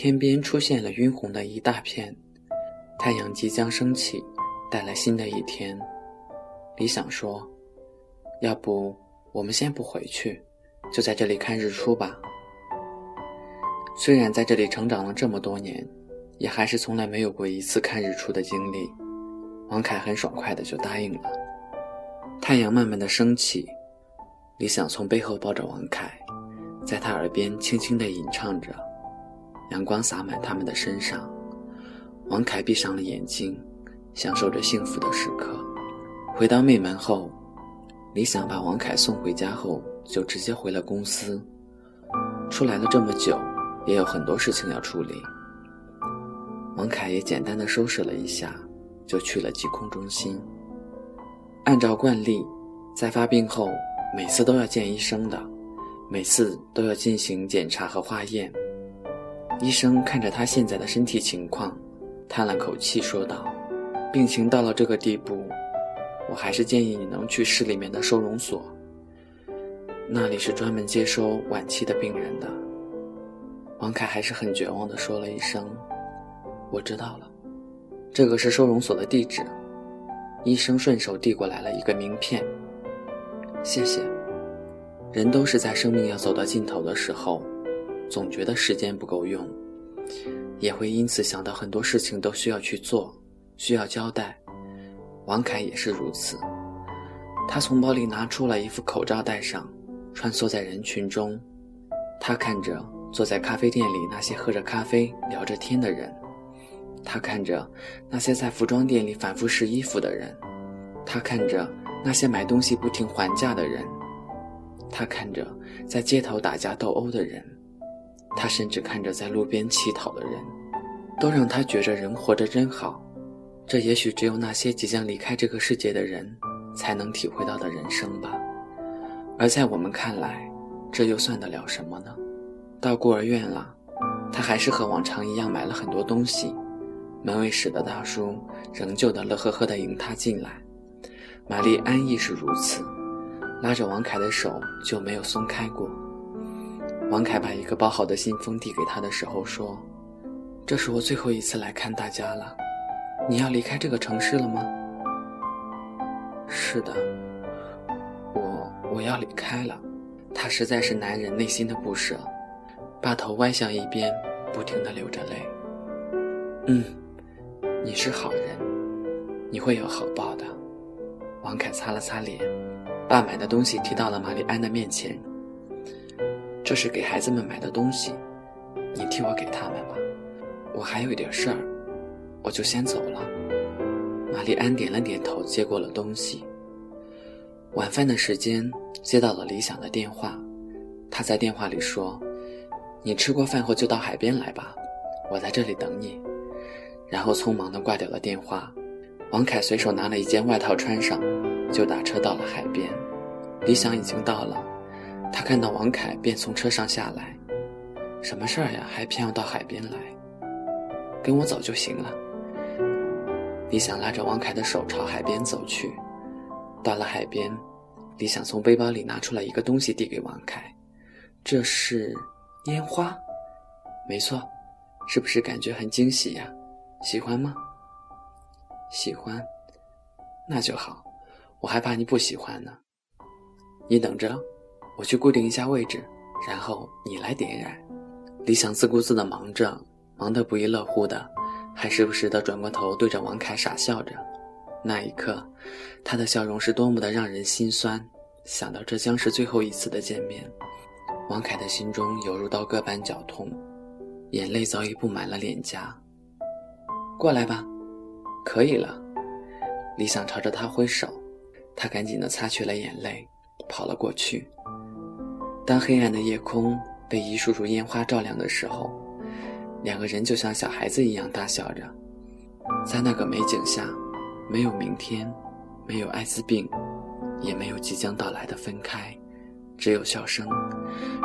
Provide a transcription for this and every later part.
天边出现了晕红的一大片，太阳即将升起，带来新的一天。李想说：“要不我们先不回去，就在这里看日出吧。”虽然在这里成长了这么多年，也还是从来没有过一次看日出的经历。王凯很爽快的就答应了。太阳慢慢的升起，李想从背后抱着王凯，在他耳边轻轻的吟唱着，阳光洒满他们的身上。王凯闭上了眼睛，享受着幸福的时刻。回到妹门后，李想把王凯送回家后，就直接回了公司。出来了这么久。也有很多事情要处理。王凯也简单的收拾了一下，就去了疾控中心。按照惯例，在发病后，每次都要见医生的，每次都要进行检查和化验。医生看着他现在的身体情况，叹了口气说道：“病情到了这个地步，我还是建议你能去市里面的收容所，那里是专门接收晚期的病人的。”王凯还是很绝望地说了一声：“我知道了，这个是收容所的地址。”医生顺手递过来了一个名片，谢谢。人都是在生命要走到尽头的时候，总觉得时间不够用，也会因此想到很多事情都需要去做，需要交代。王凯也是如此，他从包里拿出了一副口罩戴上，穿梭在人群中，他看着。坐在咖啡店里，那些喝着咖啡聊着天的人，他看着那些在服装店里反复试衣服的人，他看着那些买东西不停还价的人，他看着在街头打架斗殴的人，他甚至看着在路边乞讨的人，都让他觉着人活着真好。这也许只有那些即将离开这个世界的人才能体会到的人生吧。而在我们看来，这又算得了什么呢？到孤儿院了，他还是和往常一样买了很多东西。门卫室的大叔仍旧的乐呵呵地迎他进来。玛丽安亦是如此，拉着王凯的手就没有松开过。王凯把一个包好的信封递给他的时候说：“这是我最后一次来看大家了，你要离开这个城市了吗？”“是的，我我要离开了。”他实在是男人内心的不舍。把头歪向一边，不停的流着泪。嗯，你是好人，你会有好报的。王凯擦了擦脸，把买的东西提到了玛丽安的面前。这是给孩子们买的东西，你替我给他们吧。我还有一点事儿，我就先走了。玛丽安点了点头，接过了东西。晚饭的时间，接到了李想的电话，他在电话里说。你吃过饭后就到海边来吧，我在这里等你。然后匆忙地挂掉了电话。王凯随手拿了一件外套穿上，就打车到了海边。李想已经到了，他看到王凯便从车上下来。什么事儿呀？还偏要到海边来？跟我走就行了。李想拉着王凯的手朝海边走去。到了海边，李想从背包里拿出了一个东西递给王凯，这是。烟花，没错，是不是感觉很惊喜呀？喜欢吗？喜欢，那就好。我还怕你不喜欢呢。你等着，我去固定一下位置，然后你来点燃。李想自顾自的忙着，忙得不亦乐乎的，还时不时的转过头对着王凯傻笑着。那一刻，他的笑容是多么的让人心酸。想到这将是最后一次的见面。王凯的心中犹如刀割般绞痛，眼泪早已布满了脸颊。过来吧，可以了。李想朝着他挥手，他赶紧的擦去了眼泪，跑了过去。当黑暗的夜空被一束束烟花照亮的时候，两个人就像小孩子一样大笑着。在那个美景下，没有明天，没有艾滋病，也没有即将到来的分开。只有笑声，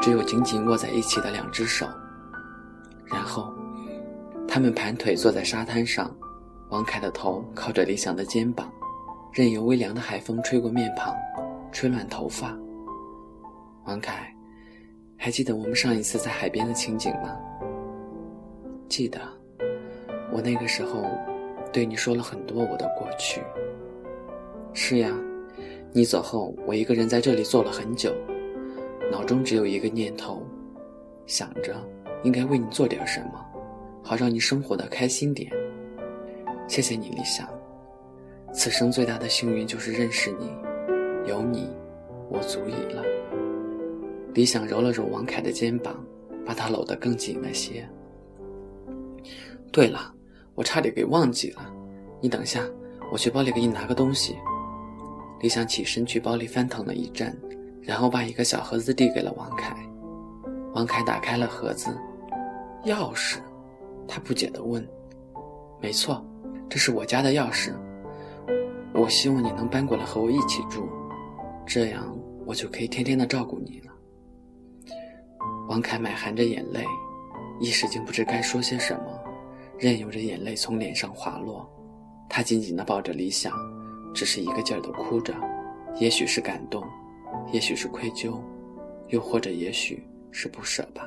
只有紧紧握在一起的两只手。然后，他们盘腿坐在沙滩上，王凯的头靠着李想的肩膀，任由微凉的海风吹过面庞，吹乱头发。王凯，还记得我们上一次在海边的情景吗？记得，我那个时候对你说了很多我的过去。是呀，你走后，我一个人在这里坐了很久，脑中只有一个念头，想着应该为你做点什么，好让你生活的开心点。谢谢你，理想。此生最大的幸运就是认识你，有你，我足矣了。李想揉了揉王凯的肩膀，把他搂得更紧了些。对了，我差点给忘记了，你等下，我去包里给你拿个东西。李想起身去包里翻腾了一阵，然后把一个小盒子递给了王凯。王凯打开了盒子，钥匙，他不解地问：“没错，这是我家的钥匙。我希望你能搬过来和我一起住，这样我就可以天天的照顾你了。”王凯满含着眼泪，一时竟不知该说些什么，任由着眼泪从脸上滑落。他紧紧地抱着李想。只是一个劲儿的哭着，也许是感动，也许是愧疚，又或者也许是不舍吧。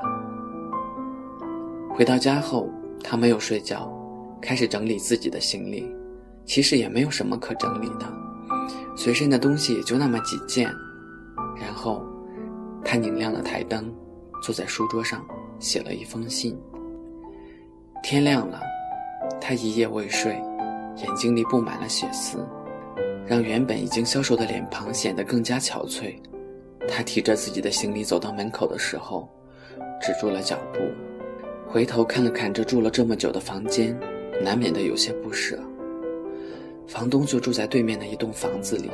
回到家后，他没有睡觉，开始整理自己的行李。其实也没有什么可整理的，随身的东西也就那么几件。然后，他拧亮了台灯，坐在书桌上写了一封信。天亮了，他一夜未睡，眼睛里布满了血丝。让原本已经消瘦的脸庞显得更加憔悴。他提着自己的行李走到门口的时候，止住了脚步，回头看了看这住了这么久的房间，难免的有些不舍。房东就住在对面的一栋房子里，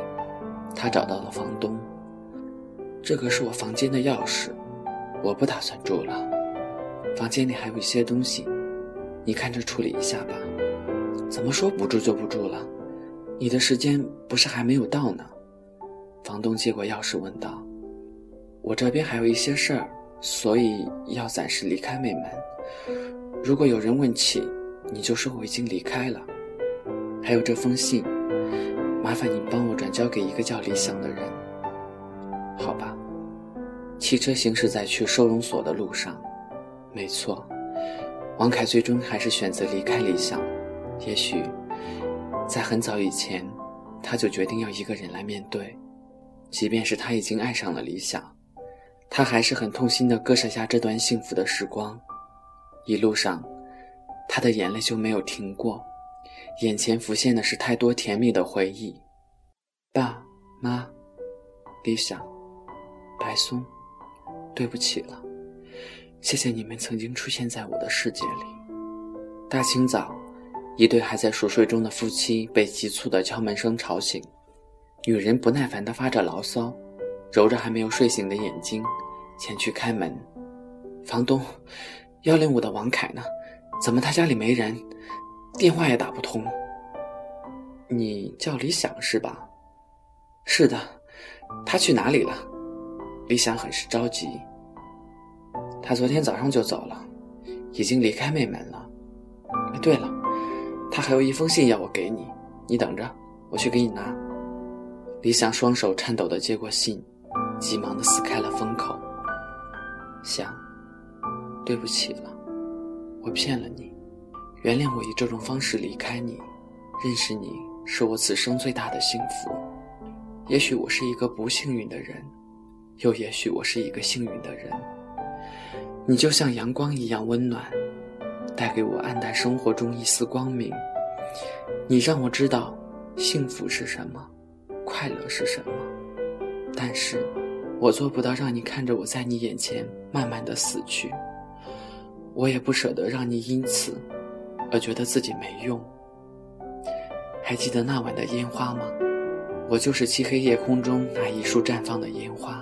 他找到了房东。这个是我房间的钥匙，我不打算住了。房间里还有一些东西，你看着处理一下吧。怎么说不住就不住了？你的时间不是还没有到呢？房东接过钥匙问道：“我这边还有一些事儿，所以要暂时离开美门。如果有人问起，你就说我已经离开了。还有这封信，麻烦你帮我转交给一个叫李想的人，好吧？”汽车行驶在去收容所的路上，没错，王凯最终还是选择离开理想，也许。在很早以前，他就决定要一个人来面对，即便是他已经爱上了理想，他还是很痛心地割舍下这段幸福的时光。一路上，他的眼泪就没有停过，眼前浮现的是太多甜蜜的回忆。爸妈，理想，白松，对不起了，谢谢你们曾经出现在我的世界里。大清早。一对还在熟睡中的夫妻被急促的敲门声吵醒，女人不耐烦地发着牢骚，揉着还没有睡醒的眼睛，前去开门。房东，幺零五的王凯呢？怎么他家里没人，电话也打不通？你叫李想是吧？是的，他去哪里了？李想很是着急。他昨天早上就走了，已经离开妹门了。哎对了。他还有一封信要我给你，你等着，我去给你拿。李想双手颤抖地接过信，急忙地撕开了封口。想，对不起了，我骗了你，原谅我以这种方式离开你。认识你是我此生最大的幸福。也许我是一个不幸运的人，又也许我是一个幸运的人。你就像阳光一样温暖。带给我暗淡生活中一丝光明。你让我知道幸福是什么，快乐是什么。但是，我做不到让你看着我在你眼前慢慢的死去。我也不舍得让你因此而觉得自己没用。还记得那晚的烟花吗？我就是漆黑夜空中那一束绽放的烟花。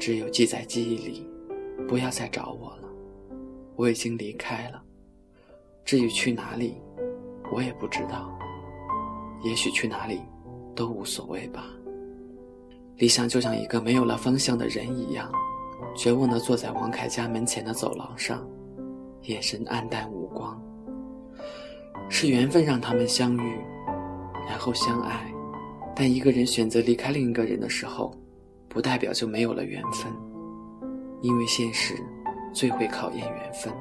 只有记在记忆里，不要再找我了。我已经离开了，至于去哪里，我也不知道。也许去哪里都无所谓吧。李想就像一个没有了方向的人一样，绝望地坐在王凯家门前的走廊上，眼神黯淡无光。是缘分让他们相遇，然后相爱，但一个人选择离开另一个人的时候，不代表就没有了缘分，因为现实。最会考验缘分。